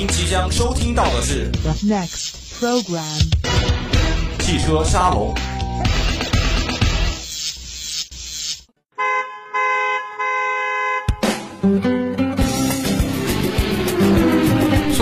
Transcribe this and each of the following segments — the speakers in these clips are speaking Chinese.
您即将收听到的是 The next program. 汽车沙龙。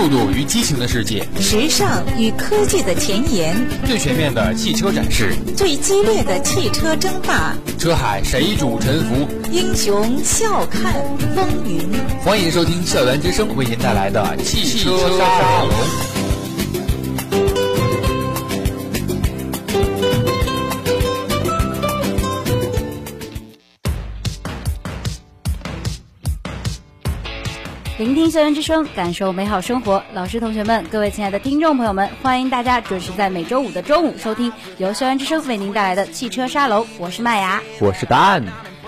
速度与激情的世界，时尚与科技的前沿，最全面的汽车展示，最激烈的汽车争霸，车海谁主沉浮？英雄笑看风云。欢迎收听校园之声为您带来的汽车沙龙。聆听校园之声，感受美好生活。老师、同学们，各位亲爱的听众朋友们，欢迎大家准时在每周五的中午收听由校园之声为您带来的汽车沙龙。我是麦芽，我是答案。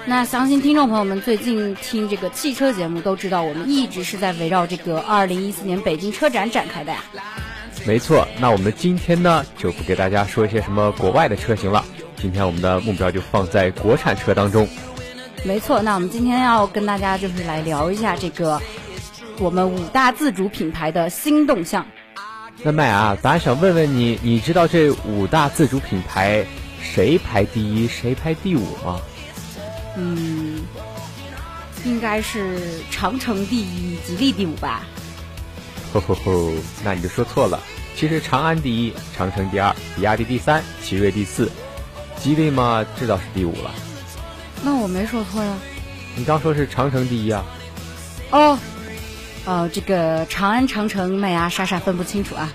那相信听众朋友们最近听这个汽车节目都知道，我们一直是在围绕这个二零一四年北京车展展开的呀。没错，那我们今天呢就不给大家说一些什么国外的车型了，今天我们的目标就放在国产车当中。没错，那我们今天要跟大家就是来聊一下这个我们五大自主品牌的新动向。那麦啊，咱想问问你，你知道这五大自主品牌谁排第一，谁排第五吗？嗯，应该是长城第一，吉利第五吧。吼吼吼，那你就说错了。其实长安第一，长城第二，比亚迪第三，奇瑞第四，吉利嘛，这倒是第五了。那我没说错呀。你刚说是长城第一啊？哦，哦，这个长安、长城、麦芽傻傻分不清楚啊。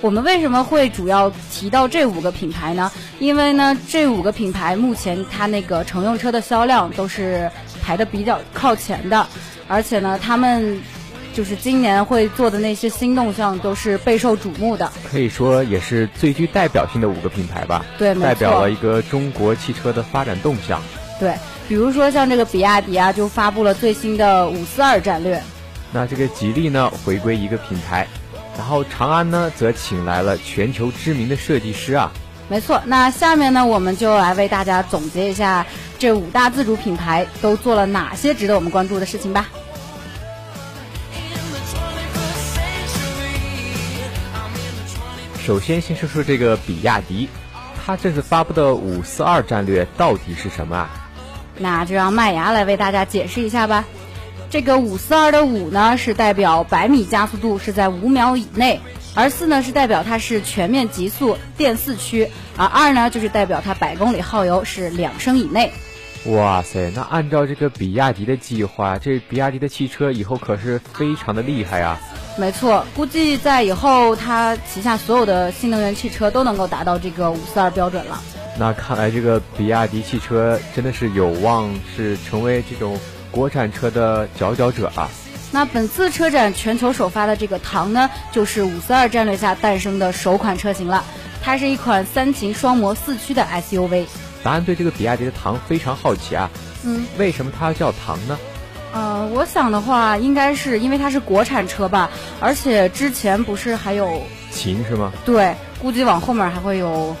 我们为什么会主要提到这五个品牌呢？因为呢，这五个品牌目前它那个乘用车的销量都是排的比较靠前的，而且呢，他们就是今年会做的那些新动向都是备受瞩目的。可以说也是最具代表性的五个品牌吧。对，代表了一个中国汽车的发展动向。对，比如说像这个比亚迪啊，就发布了最新的五四二战略。那这个吉利呢，回归一个品牌，然后长安呢，则请来了全球知名的设计师啊。没错，那下面呢，我们就来为大家总结一下这五大自主品牌都做了哪些值得我们关注的事情吧。首先，先说说这个比亚迪，它这次发布的五四二战略到底是什么啊？那就让麦芽来为大家解释一下吧。这个五四二的五呢，是代表百米加速度是在五秒以内，而四呢是代表它是全面极速电四驱，而二呢就是代表它百公里耗油是两升以内。哇塞，那按照这个比亚迪的计划，这比亚迪的汽车以后可是非常的厉害啊！没错，估计在以后它旗下所有的新能源汽车都能够达到这个五四二标准了。那看来这个比亚迪汽车真的是有望是成为这种国产车的佼佼者啊！那本次车展全球首发的这个唐呢，就是五四二战略下诞生的首款车型了。它是一款三擎双模四驱的 SUV。答案对这个比亚迪的唐非常好奇啊，嗯，为什么它要叫唐呢？呃，我想的话，应该是因为它是国产车吧，而且之前不是还有秦是吗？对，估计往后面还会有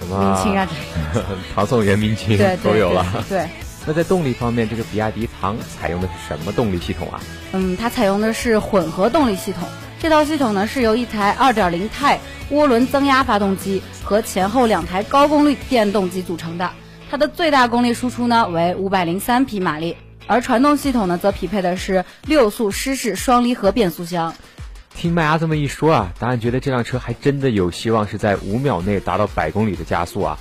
什么明清啊这 唐宋元明清都有了。对。对那在动力方面，这个比亚迪唐采用的是什么动力系统啊？嗯，它采用的是混合动力系统。这套系统呢是由一台2.0钛涡轮增压发动机和前后两台高功率电动机组成的。它的最大功率输出呢为503匹马力，而传动系统呢则匹配的是六速湿式双离合变速箱。听麦芽这么一说啊，答案觉得这辆车还真的有希望是在五秒内达到百公里的加速啊，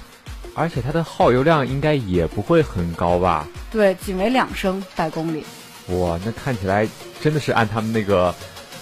而且它的耗油量应该也不会很高吧？对，仅为两升百公里。哇，那看起来真的是按他们那个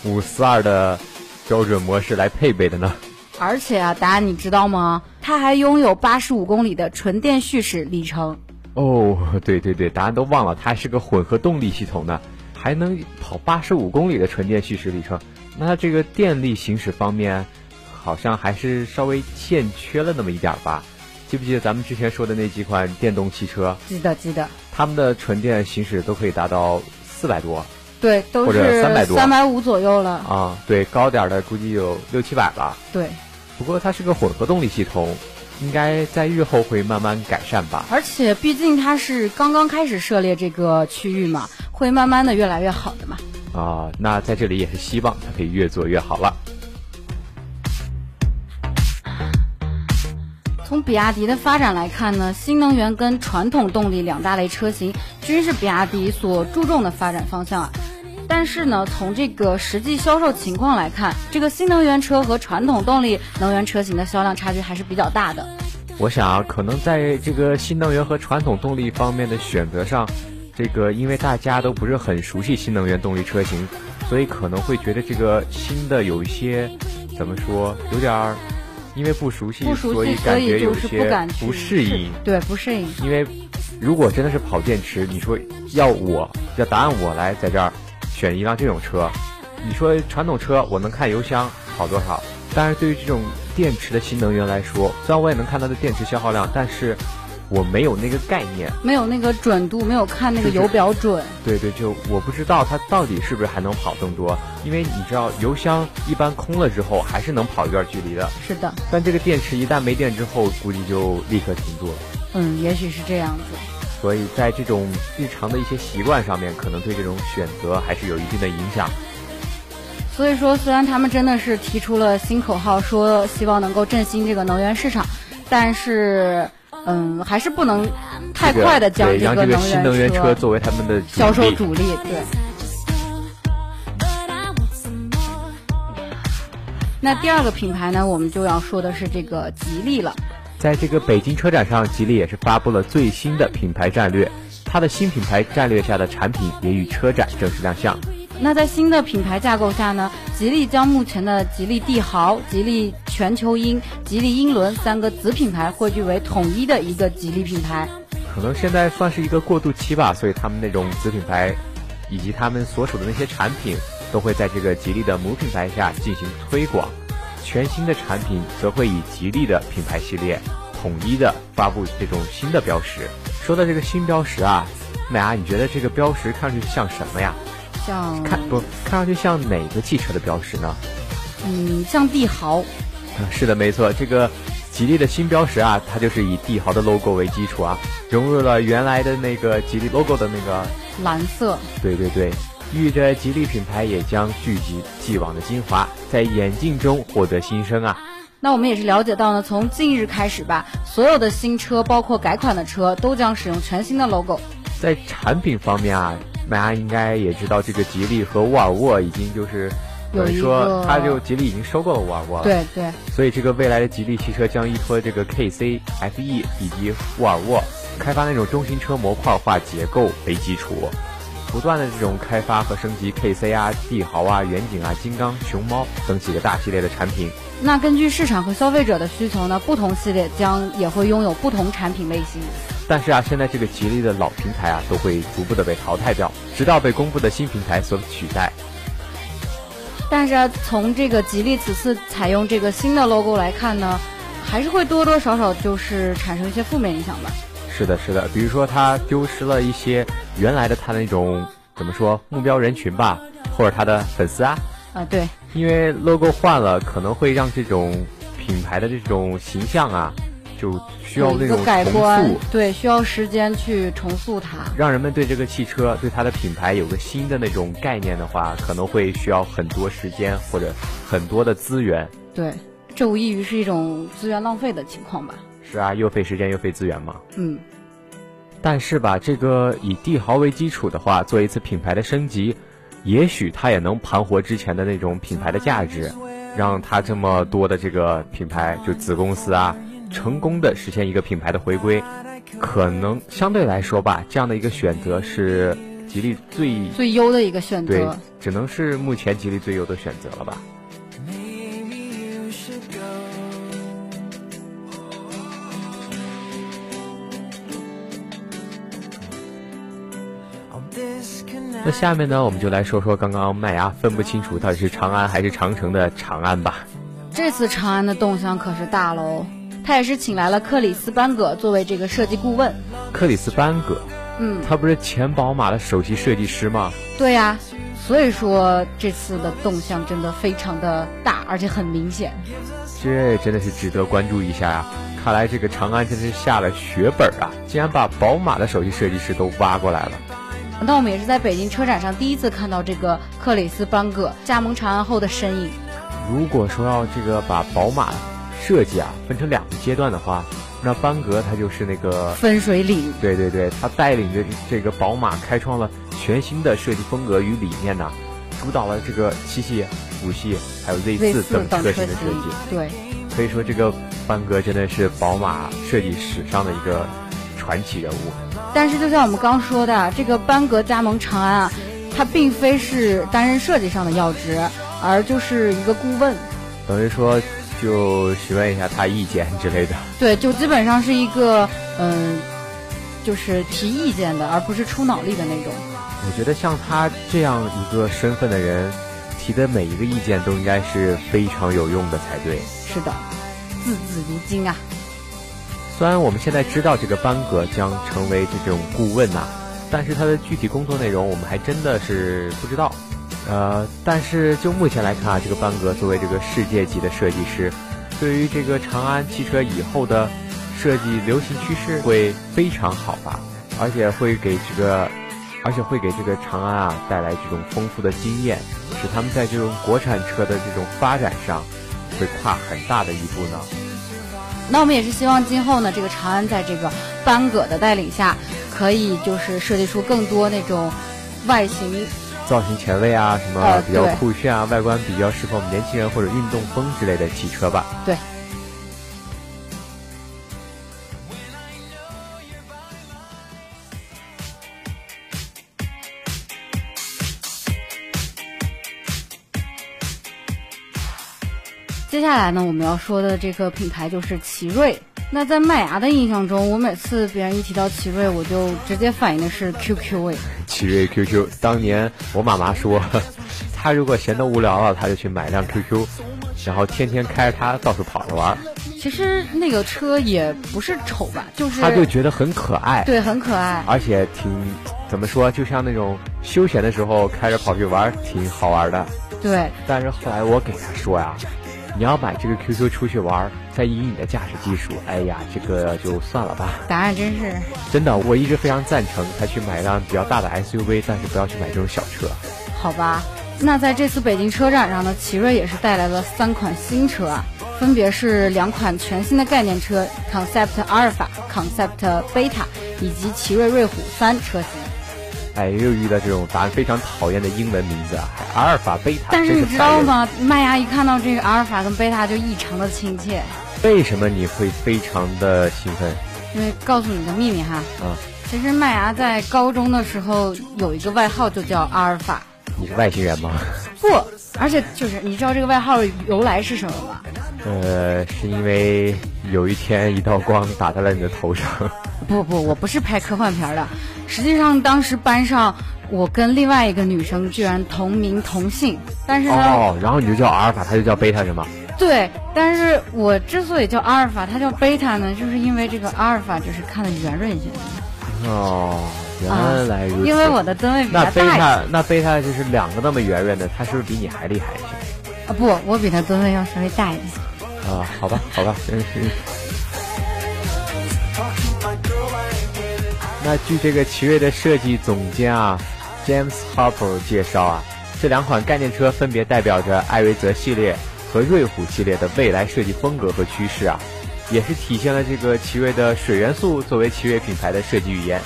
五四二的标准模式来配备的呢。而且啊，答案你知道吗？它还拥有八十五公里的纯电蓄驶里程。哦，对对对，答案都忘了，它还是个混合动力系统呢，还能跑八十五公里的纯电蓄驶里程。那它这个电力行驶方面，好像还是稍微欠缺了那么一点吧？记不记得咱们之前说的那几款电动汽车？记得记得。他们的纯电行驶都可以达到四百多。对，都或者是300多三百五左右了。啊，对，高点儿的估计有六七百吧。对，不过它是个混合动力系统，应该在日后会慢慢改善吧。而且毕竟它是刚刚开始涉猎这个区域嘛，会慢慢的越来越好的嘛。啊、那在这里也是希望它可以越做越好了。比亚迪的发展来看呢，新能源跟传统动力两大类车型均是比亚迪所注重的发展方向啊。但是呢，从这个实际销售情况来看，这个新能源车和传统动力能源车型的销量差距还是比较大的。我想啊，可能在这个新能源和传统动力方面的选择上，这个因为大家都不是很熟悉新能源动力车型，所以可能会觉得这个新的有一些怎么说，有点儿因为不熟悉，不熟悉，所以感觉有些不适应。对，不适应。因为如果真的是跑电池，你说要我要答案我来在这儿选一辆这种车，你说传统车我能看油箱跑多少，但是对于这种电池的新能源来说，虽然我也能看它的电池消耗量，但是我没有那个概念。没有那个准度，没有看那个油表准。对对，就我不知道它到底是不是还能跑更多，因为你知道油箱一般空了之后还是能跑一段距离的，是的，但这个电池一旦没电之后，估计就立刻停住了。嗯，也许是这样子。所以在这种日常的一些习惯上面，可能对这种选择还是有一定的影响。所以说，虽然他们真的是提出了新口号，说希望能够振兴这个能源市场，但是，嗯，还是不能太快的将这个新能源车车作为他们的销售主力。对。那第二个品牌呢，我们就要说的是这个吉利了。在这个北京车展上，吉利也是发布了最新的品牌战略，它的新品牌战略下的产品也与车展正式亮相。那在新的品牌架构下呢，吉利将目前的吉利帝豪、吉利全球鹰、吉利英伦三个子品牌汇聚为统一的一个吉利品牌。可能现在算是一个过渡期吧，所以他们那种子品牌以及他们所属的那些产品，都会在这个吉利的母品牌下进行推广。全新的产品则会以吉利的品牌系列统一的发布这种新的标识。说到这个新标识啊，麦芽，你觉得这个标识看上去像什么呀？像看不看上去像哪个汽车的标识呢？嗯，像帝豪，啊是的，没错，这个吉利的新标识啊，它就是以帝豪的 logo 为基础啊，融入了原来的那个吉利 logo 的那个，蓝色。对对对，寓意着吉利品牌也将聚集既往的精华，在眼镜中获得新生啊。那我们也是了解到呢，从近日开始吧，所有的新车，包括改款的车，都将使用全新的 logo。在产品方面啊，大家应该也知道，这个吉利和沃尔沃已经就是有一等于说个，它就吉利已经收购了沃尔沃了。对对，所以这个未来的吉利汽车将依托这个 KC、FE 以及沃尔沃开发那种中型车模块化结构为基础，不断的这种开发和升级 KC 啊、帝豪啊、远景啊、金刚、熊猫等几个大系列的产品。那根据市场和消费者的需求呢，不同系列将也会拥有不同产品类型。但是啊，现在这个吉利的老平台啊，都会逐步的被淘汰掉，直到被公布的新平台所取代。但是啊，从这个吉利此次采用这个新的 logo 来看呢，还是会多多少少就是产生一些负面影响吧。是的，是的，比如说他丢失了一些原来的他那种怎么说目标人群吧，或者他的粉丝啊，啊，对，因为 logo 换了，可能会让这种品牌的这种形象啊，就需要那种重改观塑，，对，需要时间去重塑它。让人们对这个汽车、对它的品牌有个新的那种概念的话，可能会需要很多时间或者很多的资源。对，这无异于是一种资源浪费的情况吧。是啊，又费时间又费资源嘛。嗯，但是吧，这个以帝豪为基础的话，做一次品牌的升级，也许它也能盘活之前的那种品牌的价值，让它这么多的这个品牌就子公司啊，成功的实现一个品牌的回归。可能相对来说吧，这样的一个选择是吉利最最优的一个选择对。，只能是目前吉利最优的选择了吧。那下面呢，我们就来说说刚刚麦芽分不清楚到底是长安还是长城的长安吧。这次长安的动向可是大喽，他也是请来了克里斯班葛作为这个设计顾问。克里斯班葛，嗯，他不是前宝马的首席设计师吗？对呀、所以说这次的动向真的非常的大，而且很明显。这真的是值得关注一下呀、看来这个长安真是下了血本啊，竟然把宝马的首席设计师都挖过来了。那我们也是在北京车展上第一次看到这个克里斯班戈加盟长安后的身影。如果说要这个把宝马设计啊分成两个阶段的话，那班格他就是那个分水岭。对对对，他带领着这个宝马开创了全新的设计风格与理念呢，主导了这个七系、五系还有 Z 四 Z4 等车型的设计。对，可以说这个班格真的是宝马设计史上的一个传奇人物。但是就像我们刚说的，这个班格加盟长安啊，他并非是担任设计上的要职，而就是一个顾问。等于说就询问一下他意见之类的。对，就基本上是一个嗯，就是提意见的，而不是出脑力的那种。我觉得像他这样一个身份的人，提的每一个意见都应该是非常有用的才对。是的，字字如金啊。虽然我们现在知道这个班格将成为这种顾问呐、但是他的具体工作内容我们还真的是不知道。呃，但是就目前来看啊，这个班格作为这个世界级的设计师，对于这个长安汽车以后的设计流行趋势会非常好吧，而且会给这个，而且会给这个长安啊带来这种丰富的经验，使他们在这种国产车的这种发展上会跨很大的一步呢。那我们也是希望今后呢，这个长安在这个班戈的带领下，可以就是设计出更多那种外形造型前卫啊，什么呃比较酷炫啊，外观比较适合我们年轻人或者运动风之类的汽车吧。对。下来呢，我们要说的这个品牌就是奇瑞。那在麦芽的印象中，我每次别人一提到奇瑞，我就直接反应的是 QQ 味。奇瑞 QQ，当年我妈妈说，她如果闲得无聊了，她就去买辆 QQ，然后天天开着它到处跑着玩，其实那个车也不是丑吧，就是她就觉得很可爱，对，很可爱。而且挺怎么说，就像那种休闲的时候开着跑去玩，挺好玩的。对，但是后来我给她说呀，你要买这个 QQ 出去玩儿，再以你的驾驶技术，哎呀，这个就算了吧。答案真是真的，我一直非常赞成他去买一辆比较大的 SUV，但是不要去买这种小车。好吧。那在这次北京车展上呢，奇瑞也是带来了三款新车啊，分别是两款全新的概念车 Concept 阿尔法、Concept 贝塔以及奇瑞瑞虎三车型。哎，又遇到这种答案非常讨厌的英文名字啊，还阿尔法、贝塔，但是你知？道吗？麦芽一看到这个阿尔法跟贝塔就异常的亲切，为什么你会非常的兴奋？因为告诉你个秘密哈，啊，其实麦芽在高中的时候有一个外号就叫阿尔法。你是外星人吗？不，而且就是你知道这个外号由来是什么吗？呃，是因为有一天一道光打在了你的头上。不不，我不是拍科幻片儿的。实际上，当时班上我跟另外一个女生居然同名同姓，但是呢，哦，然后你就叫阿尔法，她就叫贝塔是吗？对，但是我之所以叫阿尔法，它叫贝塔呢，就是因为这个阿尔法就是看的圆润一些哦，原来如此。啊因为我的吨位比那贝。塔，那贝塔就是两个那么圆润的，他是不是比你还厉害一些？啊不，我比他吨位要稍微大一点。啊，好吧，好吧，真是。那据这个奇瑞的设计总监啊，James Harper 介绍啊，这两款概念车分别代表着艾瑞泽系列和瑞虎系列的未来设计风格和趋势啊，也是体现了这个奇瑞的水元素作为奇瑞品牌的设计语言。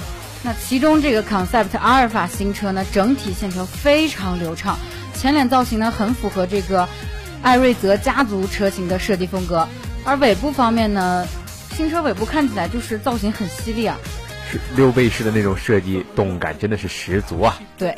那其中这个 Concept 阿尔法新车呢，整体线条非常流畅，前脸造型呢很符合这个艾瑞泽家族车型的设计风格，而尾部方面呢，新车尾部看起来就是造型很犀利啊。是溜背式的那种设计，动感真的是十足啊！对，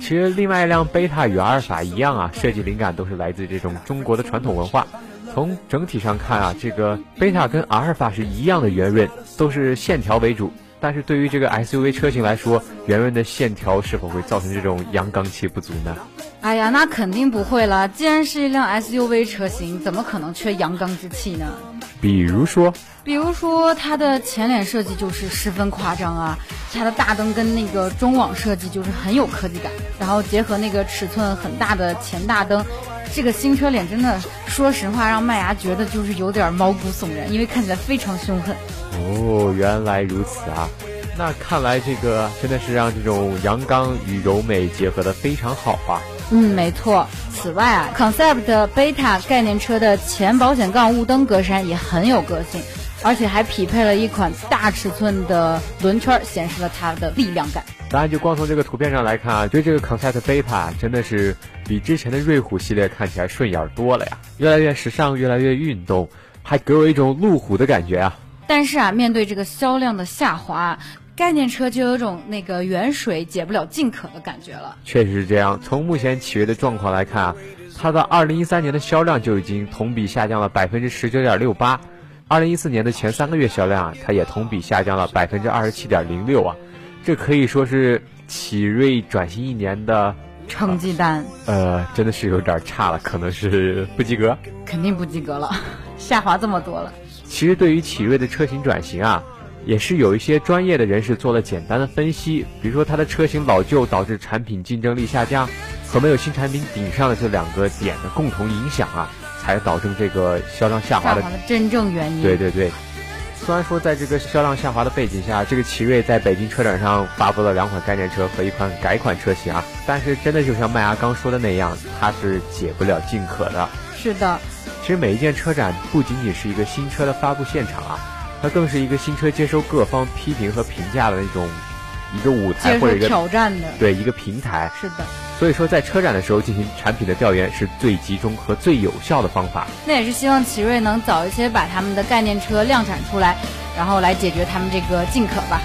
其实另外一辆贝塔与阿尔法一样啊，设计灵感都是来自这种中国的传统文化。从整体上看啊，这个贝塔跟阿尔法是一样的圆润，都是线条为主。但是对于这个 SUV 车型来说，圆润的线条是否会造成这种阳刚气不足呢？哎呀，那肯定不会了。既然是一辆 SUV 车型，怎么可能缺阳刚之气呢？比如说，比如说它的前脸设计就是十分夸张啊，它的大灯跟那个中网设计就是很有科技感，然后结合那个尺寸很大的前大灯，这个新车脸真的，说实话让麦芽觉得就是有点毛骨悚然，因为看起来非常凶狠。哦，原来如此啊！那看来这个真的是让这种阳刚与柔美结合的非常好啊。嗯，没错。此外啊，Concept Beta 概念车的前保险杠雾灯格栅也很有个性，而且还匹配了一款大尺寸的轮圈，显示了它的力量感。当然，就光从这个图片上来看啊，觉得这个 Concept Beta 真的是比之前的瑞虎系列看起来顺眼多了呀，越来越时尚，越来越运动，还给我一种路虎的感觉啊。但是啊，面对这个销量的下滑。概念车就有种那个远水解不了近渴的感觉了。确实是这样。从目前企业的状况来看啊，它的二零一三年的销量就已经同比下降了百分之十九点六八，二零一四年的前三个月销量啊，它也同比下降了百分之二十七点零六啊，这可以说是奇瑞转型一年的成绩单。呃，真的是有点差了，可能是不及格。肯定不及格了，下滑这么多了。其实对于奇瑞的车型转型啊。也是有一些专业的人士做了简单的分析，比如说它的车型老旧导致产品竞争力下降，和没有新产品顶上的这两个点的共同影响啊，才导致这个销量下滑的真正原因。对对对，虽然说在这个销量下滑的背景下，这个奇瑞在北京车展上发布了两款概念车和一款改款车型啊，但是真的就像麦芽刚说的那样，它是解不了近渴的。是的，其实每一件车展不仅仅是一个新车的发布现场啊。它更是一个新车接收各方批评和评价的那种一个舞台或者一个挑战的对一个平台。是的，所以说在车展的时候进行产品的调研是最集中和最有效的方法。那也是希望奇瑞能早一些把他们的概念车量产出来，然后来解决他们这个进可吧。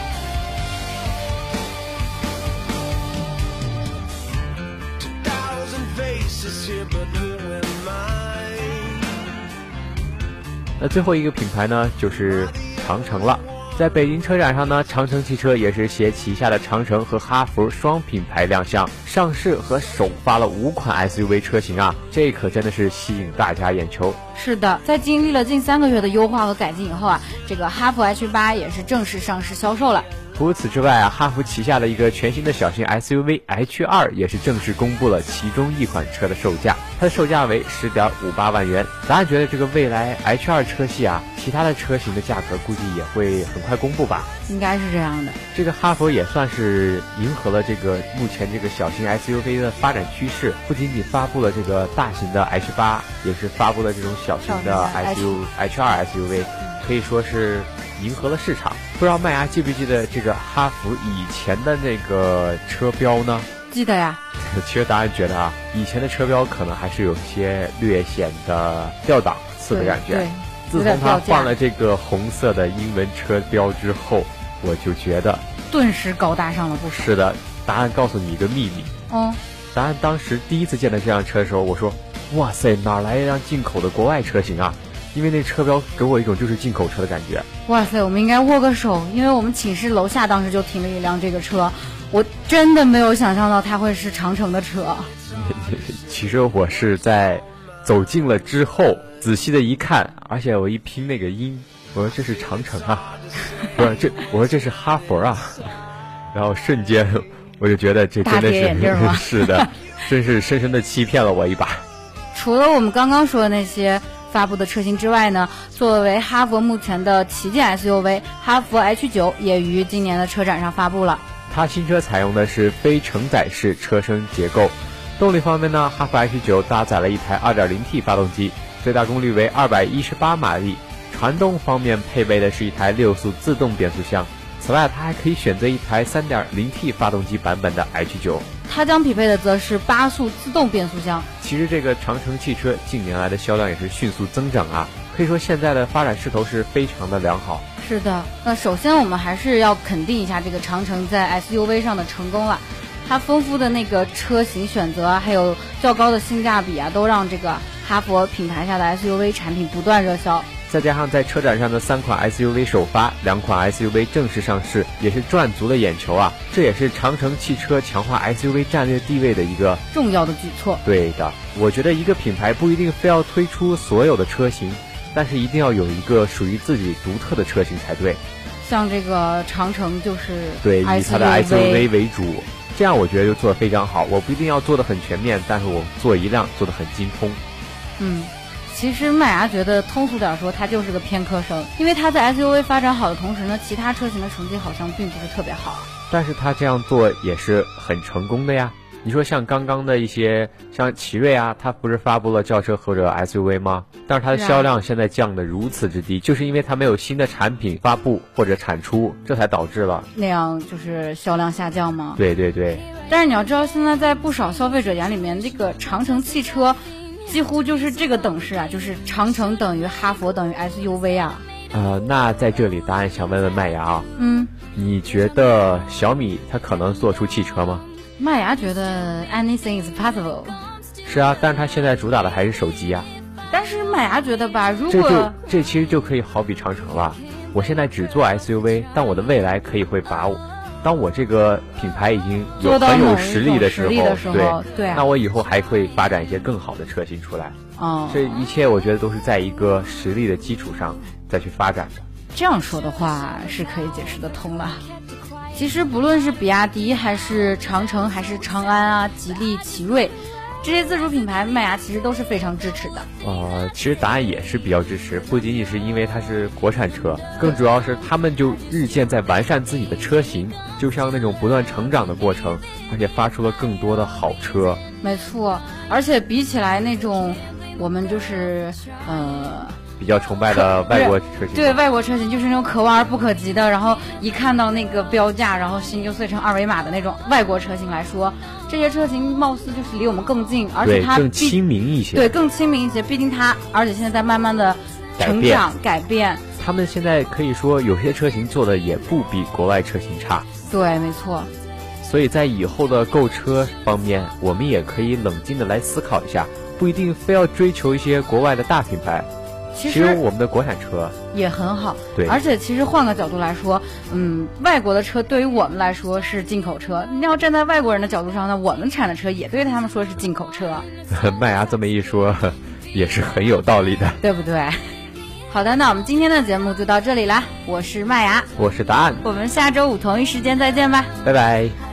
那最后一个品牌呢，就是长城了。在北京车展上呢，长城汽车也是携旗下的长城和哈弗双品牌亮相，上市和首发了五款 SUV 车型啊，这可真的是吸引大家眼球。是的，在经历了近三个月的优化和改进以后啊，这个哈弗 H 八也是正式上市销售了。除此之外啊，哈弗旗下的一个全新的小型 SUV H 二也是正式公布了其中一款车的售价，它的售价为十点五八万元。咱还觉得这个未来 H 二车系啊，其他的车型的价格估计也会很快公布吧？应该是这样的。这个哈弗也算是迎合了这个目前这个小型 SUV 的发展趋势，不仅仅发布了这个大型的 H 八也是发布了这种小型的 SUV H 二 SUV，可以说是。迎合了市场，不知道麦芽记不记得这个哈弗以前的那个车标呢？记得呀。其实答案觉得啊，以前的车标可能还是有些略显的掉档次的感觉。对。自从他换了这个红色的英文车标之后，我就觉得顿时高大上了不少。是的，答案告诉你一个秘密。嗯。答案当时第一次见到这辆车的时候，我说：“哇塞，哪来一辆进口的国外车型啊？”因为那车标给我一种就是进口车的感觉。哇塞，我们应该握个手，因为我们寝室楼下当时就停了一辆这个车，我真的没有想象到它会是长城的车。其实我是在走近了之后仔细的一看，而且我一拼那个音，我说这是长城啊，不是这，我说这是哈佛啊，然后瞬间我就觉得这真的是 是的，真是深深的欺骗了我一把。除了我们刚刚说的那些。发布的车型之外呢，作为哈弗目前的旗舰 SUV，哈弗 H9 也于今年的车展上发布了。它新车采用的是非承载式车身结构。动力方面呢，哈弗 H9 搭载了一台 2.0T 发动机，最大功率为218马力。传动方面配备的是一台六速自动变速箱。此外，它还可以选择一台 3.0T 发动机版本的 H9。它将匹配的则是八速自动变速箱。其实这个长城汽车近年来的销量也是迅速增长啊，可以说现在的发展势头是非常的良好。是的，那首先我们还是要肯定一下这个长城在 SUV 上的成功了，它丰富的那个车型选择，还有较高的性价比啊，都让这个哈佛品牌下的 SUV 产品不断热销。再加上在车展上的三款 SUV 首发，两款 SUV 正式上市，也是赚足了眼球啊！这也是长城汽车强化 SUV 战略地位的一个重要的举措。对的，我觉得一个品牌不一定非要推出所有的车型，但是一定要有一个属于自己独特的车型才对。像这个长城就是对以它的 SUV 为主，这样我觉得就做得非常好。我不一定要做的很全面，但是我做一辆做的很精通。嗯。其实麦芽觉得通俗点说，他就是个偏科生，因为他在 SUV 发展好的同时呢，其他车型的成绩好像并不是特别好。但是他这样做也是很成功的呀。你说像刚刚的一些像奇瑞啊，它不是发布了轿车或者 SUV 吗？但是它的销量现在降得如此之低，就是因为它没有新的产品发布或者产出，这才导致了。那样就是销量下降吗？对对对，但是你要知道，现在在不少消费者眼里面，这个长城汽车几乎就是这个等式啊，就是长城等于哈佛等于 SUV 啊。呃，那在这里答案想问问麦芽啊，嗯，你觉得小米它可能做出汽车吗？麦芽觉得 anything is possible，是啊，但是它现在主打的还是手机啊，但是麦芽觉得吧，如这就果这其实就可以好比长城了。我现在只做 SUV，但我的未来可以会把我，当我这个品牌已经有很有实力的时候，对对啊那我以后还会发展一些更好的车型出来。嗯，这一切我觉得都是在一个实力的基础上再去发展的。这样说的话是可以解释得通了。其实不论是比亚迪还是长城还是长安啊、吉利、奇瑞这些自主品牌，麦芽其实都是非常支持的。呃，其实答案也是比较支持，不仅仅是因为它是国产车，更主要是他们就日渐在完善自己的车型，就像那种不断成长的过程，而且发出了更多的好车。没错，而且比起来那种我们就是呃。比较崇拜的外国车型，对外国车型就是那种可望而不可及的，然后一看到那个标价，然后心就碎成二维码的那种外国车型来说，这些车型貌似就是离我们更近，而且它更亲民一些。对，更亲民一些。毕竟它，而且现在在慢慢的成长改变。他们现在可以说有些车型做的也不比国外车型差。对，没错。所以在以后的购车方面，我们也可以冷静的来思考一下，不一定非要追求一些国外的大品牌。其实我们的国产车，也很好，对而且其实换个角度来说，嗯，外国的车对于我们来说是进口车。你要站在外国人的角度上呢，我们产的车也对他们说是进口车，麦芽这么一说，也是很有道理的。对不对？好的，那我们今天的节目就到这里啦。我是麦芽，我是答案，我们下周五同一时间再见吧。拜拜。